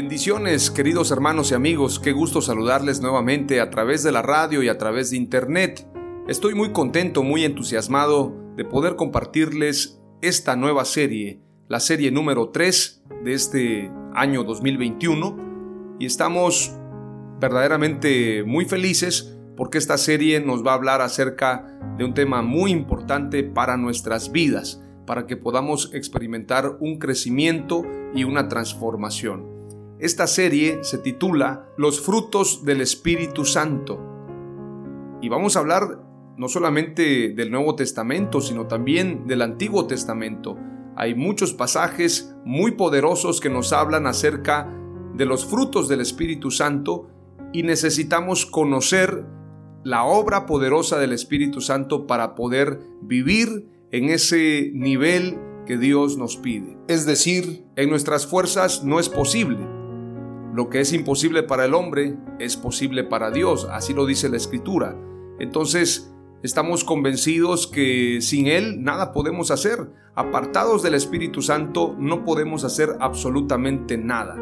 Bendiciones, queridos hermanos y amigos, qué gusto saludarles nuevamente a través de la radio y a través de internet. Estoy muy contento, muy entusiasmado de poder compartirles esta nueva serie, la serie número 3 de este año 2021, y estamos verdaderamente muy felices porque esta serie nos va a hablar acerca de un tema muy importante para nuestras vidas, para que podamos experimentar un crecimiento y una transformación. Esta serie se titula Los frutos del Espíritu Santo. Y vamos a hablar no solamente del Nuevo Testamento, sino también del Antiguo Testamento. Hay muchos pasajes muy poderosos que nos hablan acerca de los frutos del Espíritu Santo y necesitamos conocer la obra poderosa del Espíritu Santo para poder vivir en ese nivel que Dios nos pide. Es decir, en nuestras fuerzas no es posible lo que es imposible para el hombre es posible para Dios, así lo dice la Escritura. Entonces, estamos convencidos que sin Él nada podemos hacer. Apartados del Espíritu Santo no podemos hacer absolutamente nada.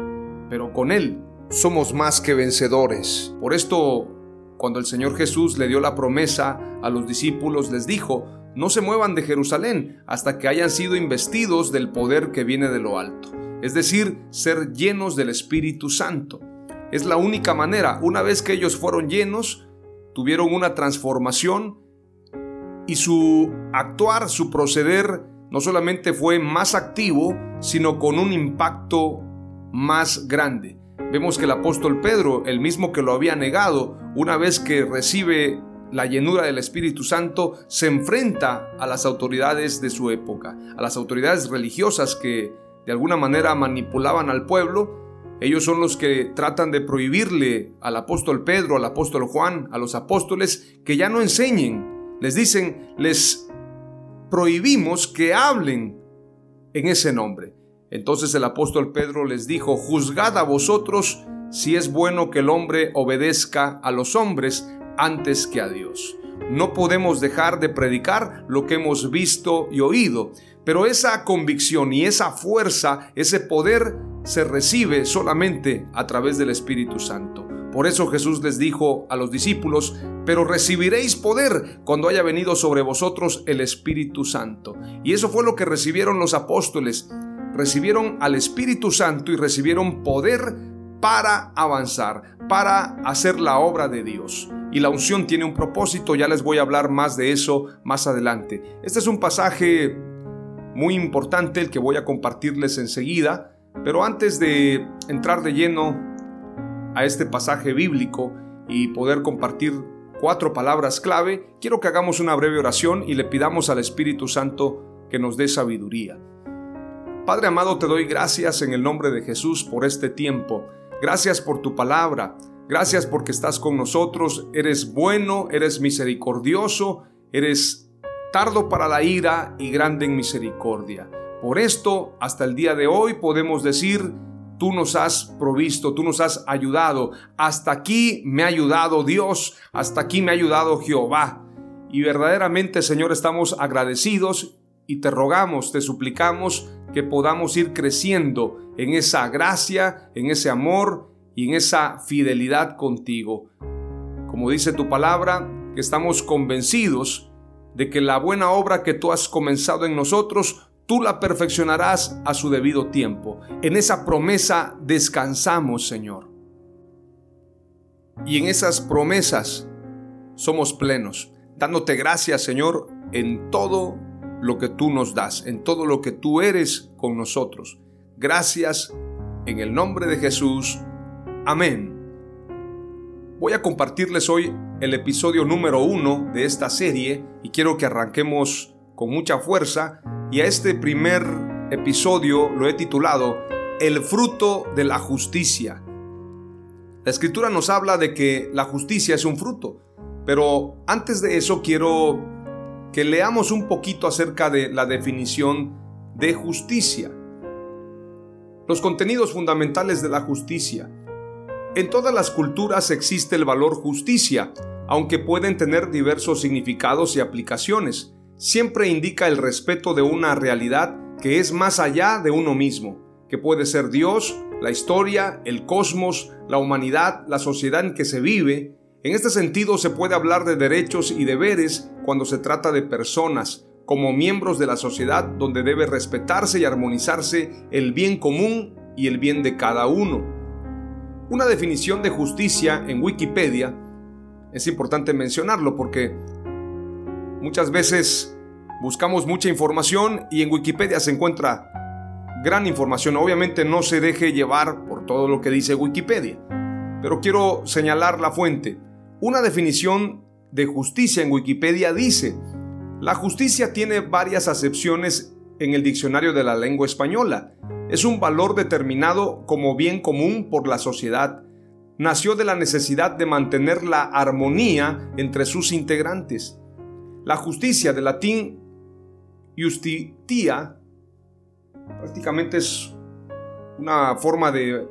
Pero con Él somos más que vencedores. Por esto, cuando el Señor Jesús le dio la promesa a los discípulos, les dijo, no se muevan de Jerusalén hasta que hayan sido investidos del poder que viene de lo alto es decir, ser llenos del Espíritu Santo. Es la única manera, una vez que ellos fueron llenos, tuvieron una transformación y su actuar, su proceder, no solamente fue más activo, sino con un impacto más grande. Vemos que el apóstol Pedro, el mismo que lo había negado, una vez que recibe la llenura del Espíritu Santo, se enfrenta a las autoridades de su época, a las autoridades religiosas que de alguna manera manipulaban al pueblo, ellos son los que tratan de prohibirle al apóstol Pedro, al apóstol Juan, a los apóstoles que ya no enseñen. Les dicen, les prohibimos que hablen en ese nombre. Entonces el apóstol Pedro les dijo, juzgad a vosotros si es bueno que el hombre obedezca a los hombres antes que a Dios. No podemos dejar de predicar lo que hemos visto y oído. Pero esa convicción y esa fuerza, ese poder, se recibe solamente a través del Espíritu Santo. Por eso Jesús les dijo a los discípulos, pero recibiréis poder cuando haya venido sobre vosotros el Espíritu Santo. Y eso fue lo que recibieron los apóstoles. Recibieron al Espíritu Santo y recibieron poder para avanzar, para hacer la obra de Dios. Y la unción tiene un propósito, ya les voy a hablar más de eso más adelante. Este es un pasaje muy importante el que voy a compartirles enseguida, pero antes de entrar de lleno a este pasaje bíblico y poder compartir cuatro palabras clave, quiero que hagamos una breve oración y le pidamos al Espíritu Santo que nos dé sabiduría. Padre amado, te doy gracias en el nombre de Jesús por este tiempo. Gracias por tu palabra. Gracias porque estás con nosotros. Eres bueno, eres misericordioso, eres para la ira y grande en misericordia. Por esto, hasta el día de hoy podemos decir, tú nos has provisto, tú nos has ayudado. Hasta aquí me ha ayudado Dios, hasta aquí me ha ayudado Jehová. Y verdaderamente, Señor, estamos agradecidos y te rogamos, te suplicamos que podamos ir creciendo en esa gracia, en ese amor y en esa fidelidad contigo. Como dice tu palabra, que estamos convencidos de que la buena obra que tú has comenzado en nosotros, tú la perfeccionarás a su debido tiempo. En esa promesa descansamos, Señor. Y en esas promesas somos plenos, dándote gracias, Señor, en todo lo que tú nos das, en todo lo que tú eres con nosotros. Gracias en el nombre de Jesús. Amén. Voy a compartirles hoy el episodio número uno de esta serie y quiero que arranquemos con mucha fuerza y a este primer episodio lo he titulado El fruto de la justicia. La escritura nos habla de que la justicia es un fruto, pero antes de eso quiero que leamos un poquito acerca de la definición de justicia. Los contenidos fundamentales de la justicia. En todas las culturas existe el valor justicia, aunque pueden tener diversos significados y aplicaciones. Siempre indica el respeto de una realidad que es más allá de uno mismo, que puede ser Dios, la historia, el cosmos, la humanidad, la sociedad en que se vive, en este sentido se puede hablar de derechos y deberes cuando se trata de personas, como miembros de la sociedad donde debe respetarse y armonizarse el bien común y el bien de cada uno. Una definición de justicia en Wikipedia es importante mencionarlo porque muchas veces buscamos mucha información y en Wikipedia se encuentra gran información. Obviamente no se deje llevar por todo lo que dice Wikipedia, pero quiero señalar la fuente. Una definición de justicia en Wikipedia dice, la justicia tiene varias acepciones en el diccionario de la lengua española. Es un valor determinado como bien común por la sociedad. Nació de la necesidad de mantener la armonía entre sus integrantes. La justicia, de latín justitia, prácticamente es una forma de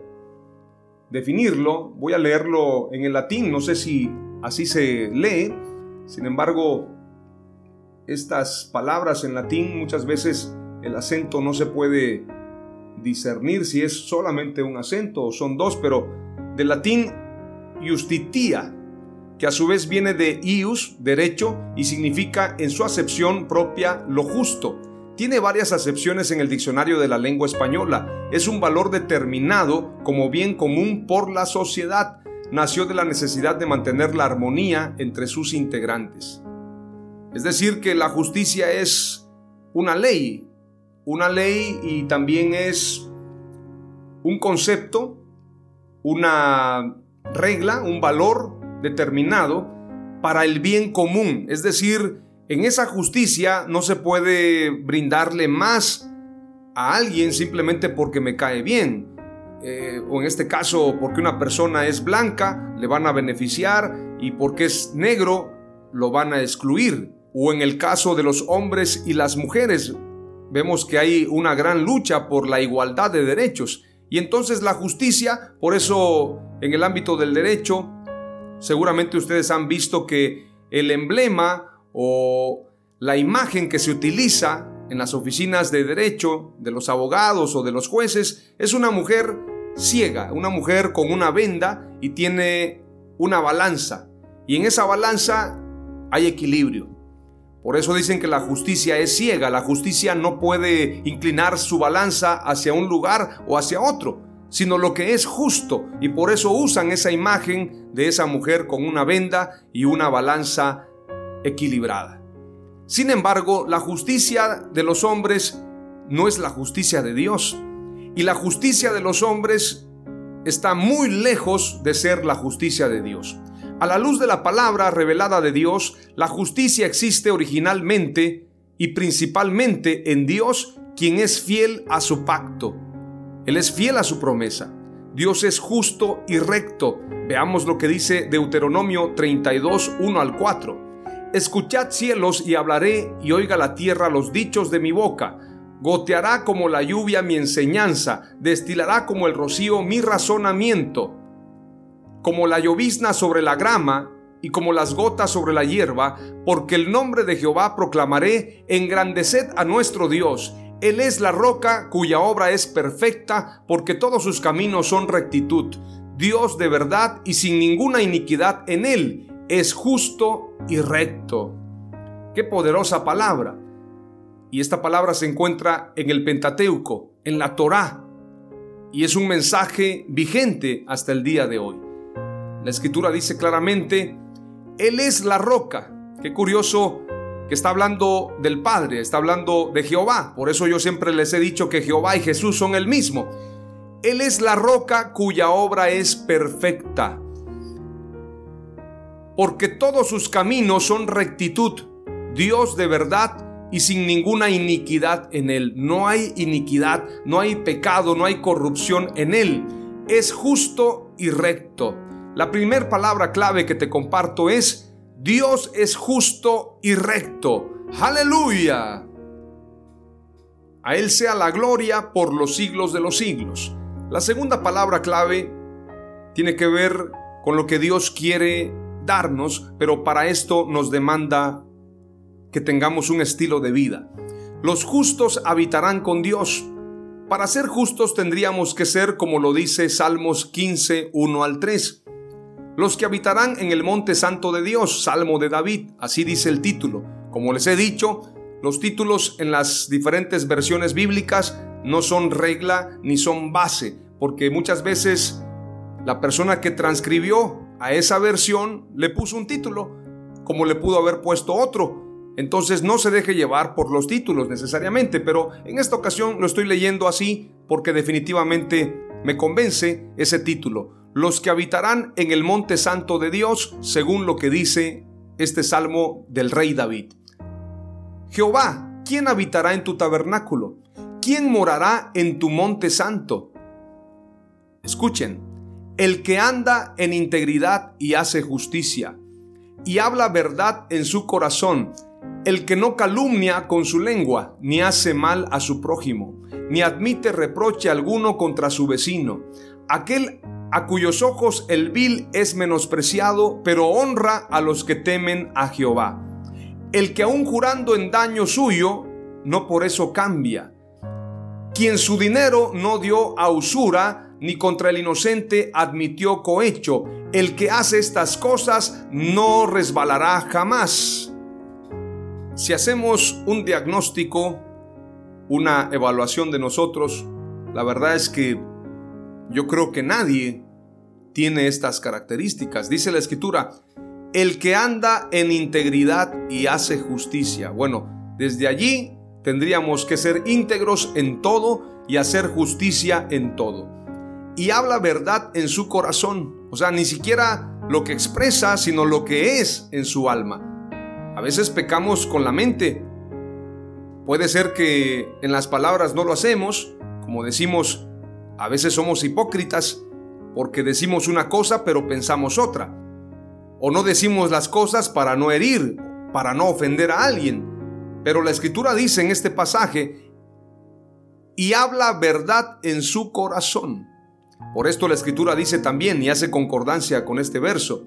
definirlo. Voy a leerlo en el latín, no sé si así se lee. Sin embargo, estas palabras en latín muchas veces el acento no se puede discernir si es solamente un acento o son dos, pero del latín justitia, que a su vez viene de ius, derecho, y significa en su acepción propia lo justo. Tiene varias acepciones en el diccionario de la lengua española. Es un valor determinado como bien común por la sociedad. Nació de la necesidad de mantener la armonía entre sus integrantes. Es decir, que la justicia es una ley, una ley y también es un concepto, una regla, un valor determinado para el bien común. Es decir, en esa justicia no se puede brindarle más a alguien simplemente porque me cae bien. Eh, o en este caso porque una persona es blanca, le van a beneficiar y porque es negro, lo van a excluir. O en el caso de los hombres y las mujeres, vemos que hay una gran lucha por la igualdad de derechos. Y entonces la justicia, por eso en el ámbito del derecho, seguramente ustedes han visto que el emblema o la imagen que se utiliza en las oficinas de derecho de los abogados o de los jueces es una mujer ciega, una mujer con una venda y tiene una balanza. Y en esa balanza hay equilibrio. Por eso dicen que la justicia es ciega, la justicia no puede inclinar su balanza hacia un lugar o hacia otro, sino lo que es justo. Y por eso usan esa imagen de esa mujer con una venda y una balanza equilibrada. Sin embargo, la justicia de los hombres no es la justicia de Dios. Y la justicia de los hombres está muy lejos de ser la justicia de Dios. A la luz de la palabra revelada de Dios, la justicia existe originalmente y principalmente en Dios, quien es fiel a su pacto. Él es fiel a su promesa. Dios es justo y recto. Veamos lo que dice Deuteronomio 32, 1 al 4. Escuchad cielos y hablaré y oiga la tierra los dichos de mi boca. Goteará como la lluvia mi enseñanza, destilará como el rocío mi razonamiento. Como la llovizna sobre la grama y como las gotas sobre la hierba, porque el nombre de Jehová proclamaré, engrandeced a nuestro Dios. Él es la roca cuya obra es perfecta, porque todos sus caminos son rectitud. Dios de verdad y sin ninguna iniquidad en él, es justo y recto. Qué poderosa palabra. Y esta palabra se encuentra en el Pentateuco, en la Torá, y es un mensaje vigente hasta el día de hoy. La escritura dice claramente, Él es la roca. Qué curioso que está hablando del Padre, está hablando de Jehová. Por eso yo siempre les he dicho que Jehová y Jesús son el mismo. Él es la roca cuya obra es perfecta. Porque todos sus caminos son rectitud. Dios de verdad y sin ninguna iniquidad en él. No hay iniquidad, no hay pecado, no hay corrupción en él. Es justo y recto. La primera palabra clave que te comparto es Dios es justo y recto. Aleluya. A Él sea la gloria por los siglos de los siglos. La segunda palabra clave tiene que ver con lo que Dios quiere darnos, pero para esto nos demanda que tengamos un estilo de vida. Los justos habitarán con Dios. Para ser justos tendríamos que ser como lo dice Salmos 15, 1 al 3. Los que habitarán en el monte santo de Dios, Salmo de David, así dice el título. Como les he dicho, los títulos en las diferentes versiones bíblicas no son regla ni son base, porque muchas veces la persona que transcribió a esa versión le puso un título, como le pudo haber puesto otro, entonces no se deje llevar por los títulos necesariamente, pero en esta ocasión lo estoy leyendo así porque definitivamente me convence ese título. Los que habitarán en el monte santo de Dios, según lo que dice este salmo del rey David. Jehová, ¿quién habitará en tu tabernáculo? ¿Quién morará en tu monte santo? Escuchen, el que anda en integridad y hace justicia, y habla verdad en su corazón, el que no calumnia con su lengua, ni hace mal a su prójimo, ni admite reproche alguno contra su vecino, aquel a cuyos ojos el vil es menospreciado, pero honra a los que temen a Jehová. El que aun jurando en daño suyo, no por eso cambia. Quien su dinero no dio a usura, ni contra el inocente admitió cohecho. El que hace estas cosas no resbalará jamás. Si hacemos un diagnóstico, una evaluación de nosotros, la verdad es que yo creo que nadie tiene estas características. Dice la escritura, el que anda en integridad y hace justicia. Bueno, desde allí tendríamos que ser íntegros en todo y hacer justicia en todo. Y habla verdad en su corazón. O sea, ni siquiera lo que expresa, sino lo que es en su alma. A veces pecamos con la mente. Puede ser que en las palabras no lo hacemos, como decimos, a veces somos hipócritas porque decimos una cosa pero pensamos otra. O no decimos las cosas para no herir, para no ofender a alguien. Pero la escritura dice en este pasaje, y habla verdad en su corazón. Por esto la escritura dice también, y hace concordancia con este verso,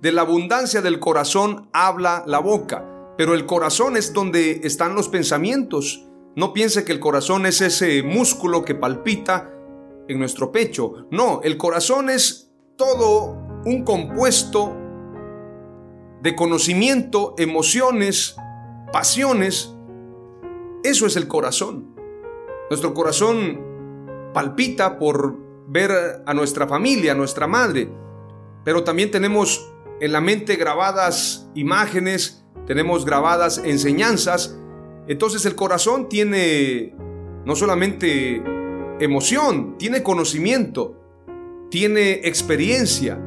de la abundancia del corazón habla la boca, pero el corazón es donde están los pensamientos. No piense que el corazón es ese músculo que palpita en nuestro pecho. No, el corazón es todo un compuesto de conocimiento, emociones, pasiones. Eso es el corazón. Nuestro corazón palpita por ver a nuestra familia, a nuestra madre, pero también tenemos en la mente grabadas imágenes, tenemos grabadas enseñanzas. Entonces el corazón tiene no solamente emoción, tiene conocimiento, tiene experiencia.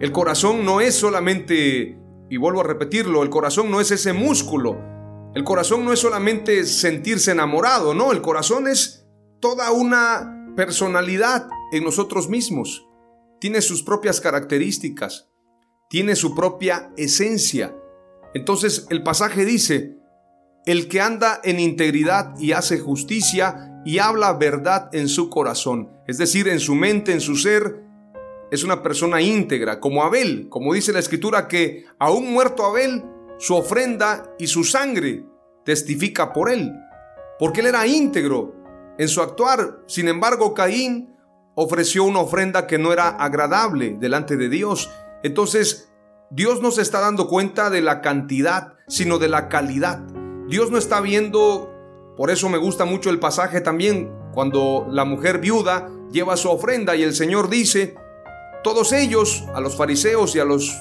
El corazón no es solamente, y vuelvo a repetirlo, el corazón no es ese músculo. El corazón no es solamente sentirse enamorado, no, el corazón es toda una personalidad en nosotros mismos. Tiene sus propias características tiene su propia esencia. Entonces el pasaje dice, el que anda en integridad y hace justicia y habla verdad en su corazón, es decir, en su mente, en su ser, es una persona íntegra, como Abel, como dice la escritura que aún muerto Abel, su ofrenda y su sangre testifica por él, porque él era íntegro en su actuar. Sin embargo, Caín ofreció una ofrenda que no era agradable delante de Dios. Entonces, Dios no se está dando cuenta de la cantidad, sino de la calidad. Dios no está viendo, por eso me gusta mucho el pasaje también, cuando la mujer viuda lleva su ofrenda y el Señor dice, todos ellos, a los fariseos y a los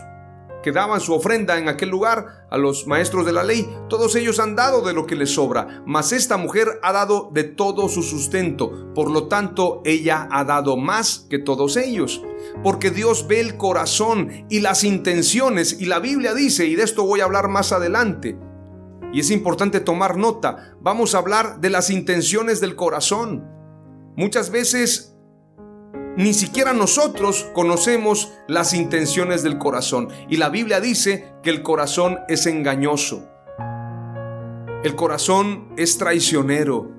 que daban su ofrenda en aquel lugar, a los maestros de la ley, todos ellos han dado de lo que les sobra, mas esta mujer ha dado de todo su sustento, por lo tanto ella ha dado más que todos ellos, porque Dios ve el corazón y las intenciones, y la Biblia dice, y de esto voy a hablar más adelante, y es importante tomar nota, vamos a hablar de las intenciones del corazón. Muchas veces ni siquiera nosotros conocemos las intenciones del corazón. Y la Biblia dice que el corazón es engañoso. El corazón es traicionero.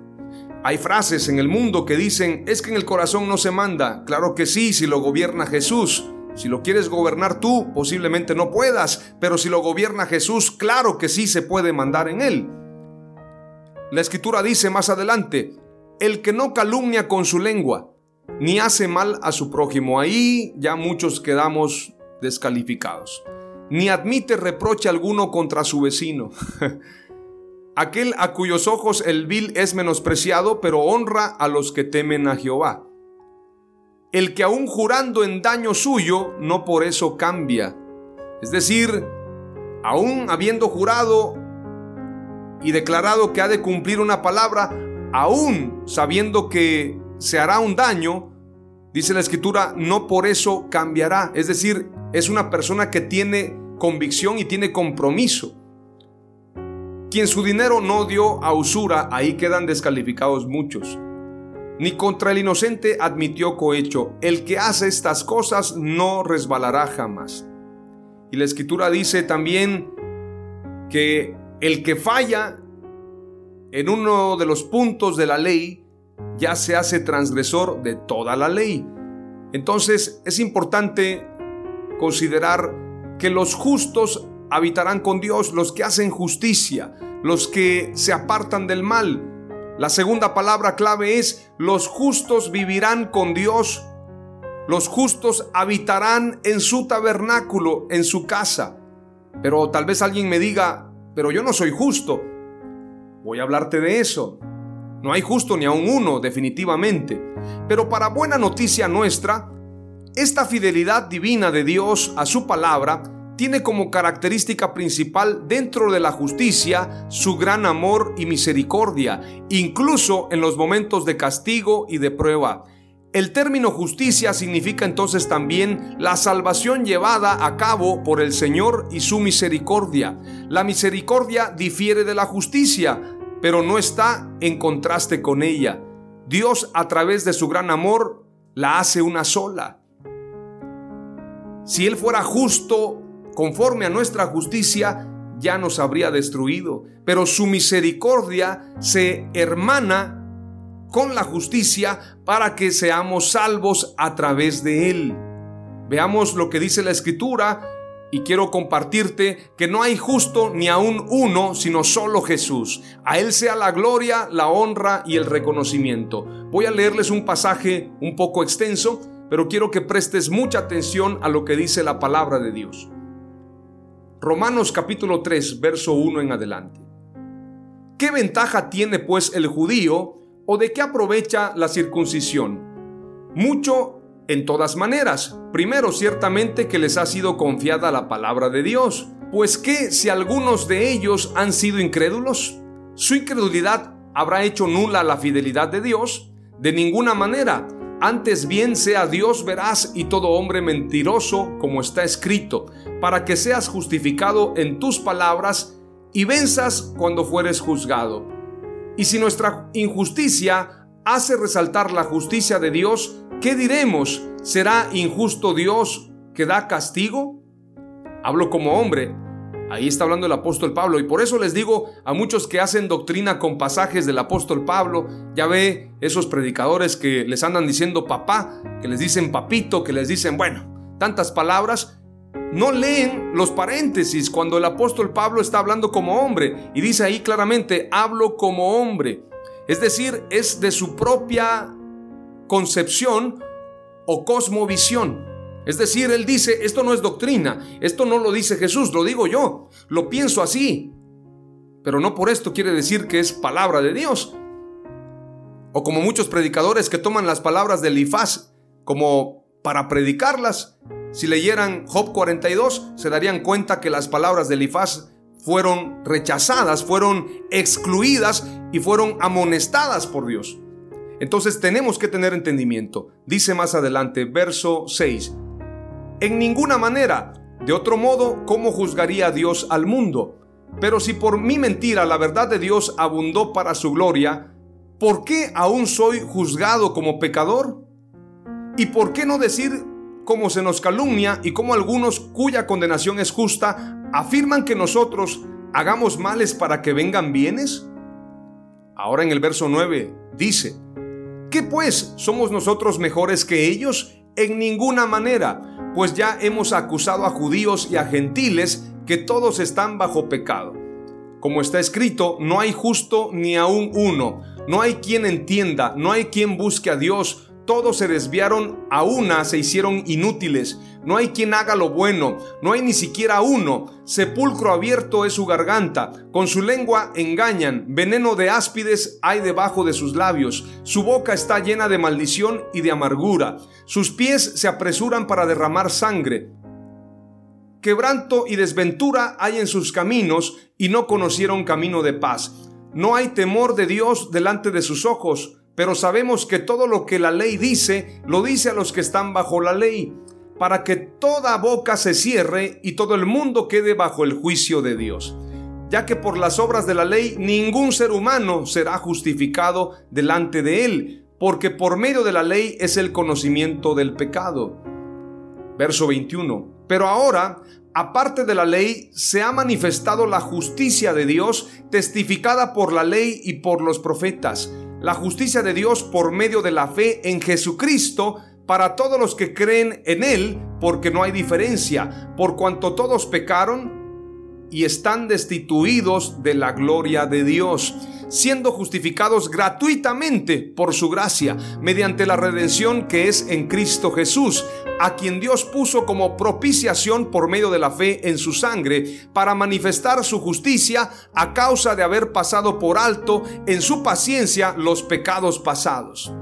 Hay frases en el mundo que dicen, es que en el corazón no se manda. Claro que sí, si lo gobierna Jesús. Si lo quieres gobernar tú, posiblemente no puedas, pero si lo gobierna Jesús, claro que sí se puede mandar en él. La escritura dice más adelante, el que no calumnia con su lengua, ni hace mal a su prójimo. Ahí ya muchos quedamos descalificados. Ni admite reproche alguno contra su vecino. Aquel a cuyos ojos el vil es menospreciado, pero honra a los que temen a Jehová. El que aún jurando en daño suyo, no por eso cambia. Es decir, aún habiendo jurado y declarado que ha de cumplir una palabra, aún sabiendo que se hará un daño, dice la escritura, no por eso cambiará. Es decir, es una persona que tiene convicción y tiene compromiso. Quien su dinero no dio a usura, ahí quedan descalificados muchos. Ni contra el inocente admitió cohecho. El que hace estas cosas no resbalará jamás. Y la escritura dice también que el que falla en uno de los puntos de la ley, ya se hace transgresor de toda la ley. Entonces es importante considerar que los justos habitarán con Dios, los que hacen justicia, los que se apartan del mal. La segunda palabra clave es, los justos vivirán con Dios, los justos habitarán en su tabernáculo, en su casa. Pero tal vez alguien me diga, pero yo no soy justo. Voy a hablarte de eso. No hay justo ni aun uno, definitivamente. Pero para buena noticia nuestra, esta fidelidad divina de Dios a su palabra tiene como característica principal dentro de la justicia su gran amor y misericordia, incluso en los momentos de castigo y de prueba. El término justicia significa entonces también la salvación llevada a cabo por el Señor y su misericordia. La misericordia difiere de la justicia, pero no está en contraste con ella. Dios a través de su gran amor la hace una sola. Si Él fuera justo conforme a nuestra justicia, ya nos habría destruido. Pero su misericordia se hermana con la justicia para que seamos salvos a través de Él. Veamos lo que dice la Escritura y quiero compartirte que no hay justo ni aún uno, sino solo Jesús. A Él sea la gloria, la honra y el reconocimiento. Voy a leerles un pasaje un poco extenso, pero quiero que prestes mucha atención a lo que dice la palabra de Dios. Romanos capítulo 3, verso 1 en adelante. ¿Qué ventaja tiene pues el judío o de qué aprovecha la circuncisión? Mucho en todas maneras. Primero, ciertamente que les ha sido confiada la palabra de Dios. Pues que si algunos de ellos han sido incrédulos, su incredulidad habrá hecho nula la fidelidad de Dios. De ninguna manera. Antes bien sea Dios veraz y todo hombre mentiroso, como está escrito, para que seas justificado en tus palabras y venzas cuando fueres juzgado. Y si nuestra injusticia hace resaltar la justicia de Dios, ¿Qué diremos? ¿Será injusto Dios que da castigo? Hablo como hombre. Ahí está hablando el apóstol Pablo y por eso les digo a muchos que hacen doctrina con pasajes del apóstol Pablo, ya ve esos predicadores que les andan diciendo papá, que les dicen papito, que les dicen, bueno, tantas palabras, no leen los paréntesis cuando el apóstol Pablo está hablando como hombre y dice ahí claramente, hablo como hombre. Es decir, es de su propia concepción o cosmovisión. Es decir, él dice, esto no es doctrina, esto no lo dice Jesús, lo digo yo, lo pienso así. Pero no por esto quiere decir que es palabra de Dios. O como muchos predicadores que toman las palabras del Ifaz como para predicarlas. Si leyeran Job 42, se darían cuenta que las palabras del Ifaz fueron rechazadas, fueron excluidas y fueron amonestadas por Dios. Entonces tenemos que tener entendimiento. Dice más adelante, verso 6, en ninguna manera. De otro modo, ¿cómo juzgaría Dios al mundo? Pero si por mi mentira la verdad de Dios abundó para su gloria, ¿por qué aún soy juzgado como pecador? ¿Y por qué no decir cómo se nos calumnia y cómo algunos cuya condenación es justa afirman que nosotros hagamos males para que vengan bienes? Ahora en el verso 9 dice, ¿qué pues somos nosotros mejores que ellos? En ninguna manera pues ya hemos acusado a judíos y a gentiles que todos están bajo pecado. Como está escrito, no hay justo ni aún uno, no hay quien entienda, no hay quien busque a Dios, todos se desviaron a una, se hicieron inútiles. No hay quien haga lo bueno, no hay ni siquiera uno. Sepulcro abierto es su garganta, con su lengua engañan, veneno de áspides hay debajo de sus labios, su boca está llena de maldición y de amargura, sus pies se apresuran para derramar sangre. Quebranto y desventura hay en sus caminos y no conocieron camino de paz. No hay temor de Dios delante de sus ojos pero sabemos que todo lo que la ley dice, lo dice a los que están bajo la ley, para que toda boca se cierre y todo el mundo quede bajo el juicio de Dios. Ya que por las obras de la ley ningún ser humano será justificado delante de él, porque por medio de la ley es el conocimiento del pecado. Verso 21. Pero ahora, aparte de la ley, se ha manifestado la justicia de Dios, testificada por la ley y por los profetas la justicia de Dios por medio de la fe en Jesucristo para todos los que creen en Él, porque no hay diferencia, por cuanto todos pecaron y están destituidos de la gloria de Dios, siendo justificados gratuitamente por su gracia, mediante la redención que es en Cristo Jesús, a quien Dios puso como propiciación por medio de la fe en su sangre, para manifestar su justicia a causa de haber pasado por alto en su paciencia los pecados pasados.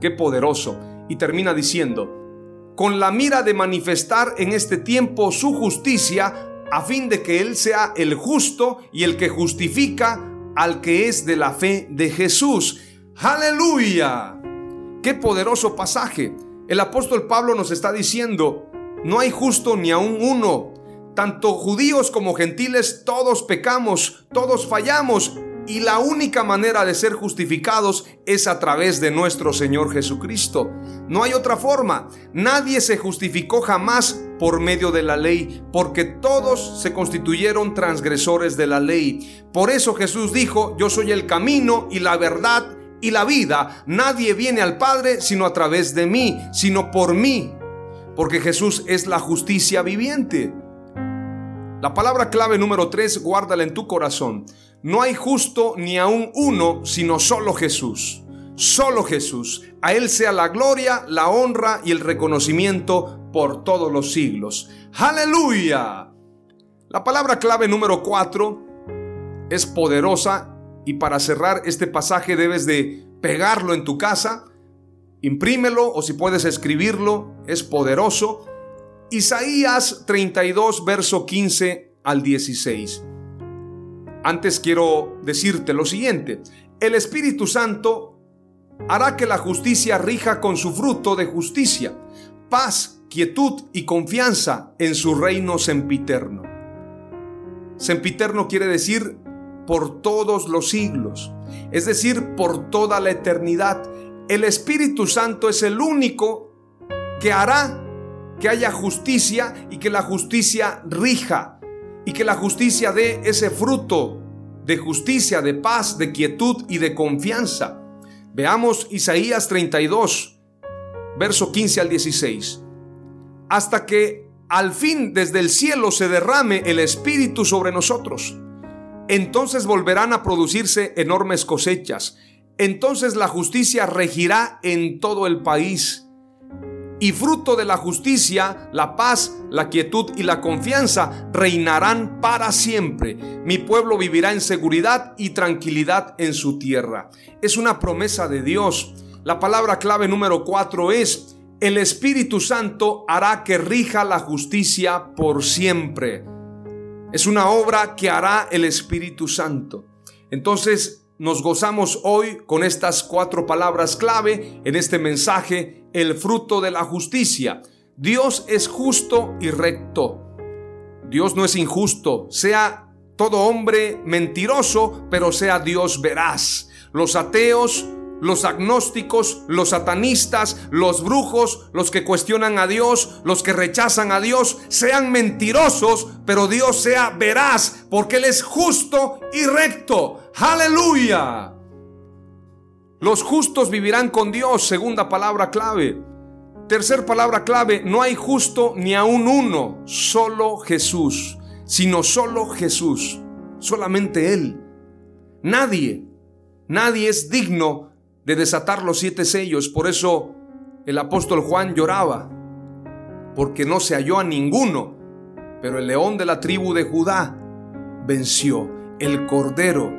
Qué poderoso. Y termina diciendo, con la mira de manifestar en este tiempo su justicia, a fin de que Él sea el justo y el que justifica al que es de la fe de Jesús. Aleluya. Qué poderoso pasaje. El apóstol Pablo nos está diciendo, no hay justo ni aun uno. Tanto judíos como gentiles, todos pecamos, todos fallamos y la única manera de ser justificados es a través de nuestro Señor Jesucristo. No hay otra forma. Nadie se justificó jamás por medio de la ley, porque todos se constituyeron transgresores de la ley. Por eso Jesús dijo, yo soy el camino y la verdad y la vida. Nadie viene al Padre sino a través de mí, sino por mí. Porque Jesús es la justicia viviente. La palabra clave número 3, guárdala en tu corazón. No hay justo ni aún uno, sino solo Jesús. Solo Jesús. A Él sea la gloria, la honra y el reconocimiento por todos los siglos. Aleluya. La palabra clave número 4 es poderosa y para cerrar este pasaje debes de pegarlo en tu casa, imprímelo o si puedes escribirlo, es poderoso Isaías 32, verso 15 al 16. Antes quiero decirte lo siguiente. El Espíritu Santo hará que la justicia rija con su fruto de justicia, paz, quietud y confianza en su reino sempiterno. Sempiterno quiere decir por todos los siglos, es decir, por toda la eternidad. El Espíritu Santo es el único que hará que haya justicia y que la justicia rija. y que la justicia dé ese fruto de justicia, de paz, de quietud y de confianza. Veamos Isaías 32, verso 15 al 16. Hasta que al fin desde el cielo se derrame el Espíritu sobre nosotros. Entonces volverán a producirse enormes cosechas. Entonces la justicia regirá en todo el país y fruto de la justicia, la paz, la quietud y la confianza reinarán para siempre. Mi pueblo vivirá en seguridad y tranquilidad en su tierra. Es una promesa de Dios. La palabra clave número cuatro es, el Espíritu Santo hará que rija la justicia por siempre. Es una obra que hará el Espíritu Santo. Entonces, nos gozamos hoy con estas cuatro palabras clave en este mensaje, el fruto de la justicia. Dios es justo y recto. Dios no es injusto, sea todo hombre mentiroso, pero sea Dios veraz. Los ateos los agnósticos, los satanistas, los brujos, los que cuestionan a Dios, los que rechazan a Dios, sean mentirosos, pero Dios sea veraz, porque Él es justo y recto. Aleluya. Los justos vivirán con Dios, segunda palabra clave. Tercer palabra clave, no hay justo ni aún uno, solo Jesús, sino solo Jesús, solamente Él. Nadie, nadie es digno de desatar los siete sellos. Por eso el apóstol Juan lloraba, porque no se halló a ninguno. Pero el león de la tribu de Judá venció, el cordero.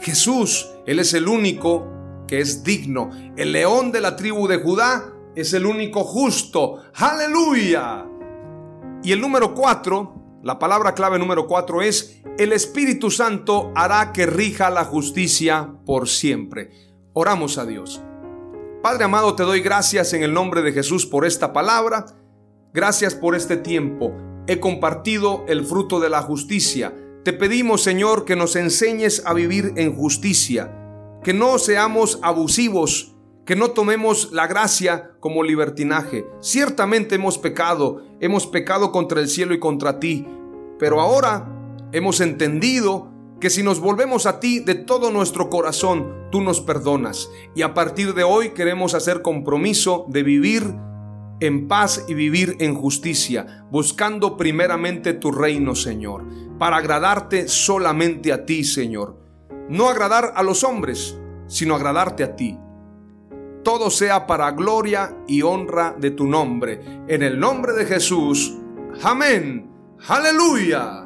Jesús, Él es el único que es digno. El león de la tribu de Judá es el único justo. Aleluya. Y el número cuatro, la palabra clave número cuatro es, el Espíritu Santo hará que rija la justicia por siempre. Oramos a Dios. Padre amado, te doy gracias en el nombre de Jesús por esta palabra. Gracias por este tiempo. He compartido el fruto de la justicia. Te pedimos, Señor, que nos enseñes a vivir en justicia, que no seamos abusivos, que no tomemos la gracia como libertinaje. Ciertamente hemos pecado, hemos pecado contra el cielo y contra ti, pero ahora hemos entendido que si nos volvemos a ti de todo nuestro corazón, tú nos perdonas. Y a partir de hoy queremos hacer compromiso de vivir en paz y vivir en justicia, buscando primeramente tu reino, Señor, para agradarte solamente a ti, Señor. No agradar a los hombres, sino agradarte a ti. Todo sea para gloria y honra de tu nombre. En el nombre de Jesús. Amén. Aleluya.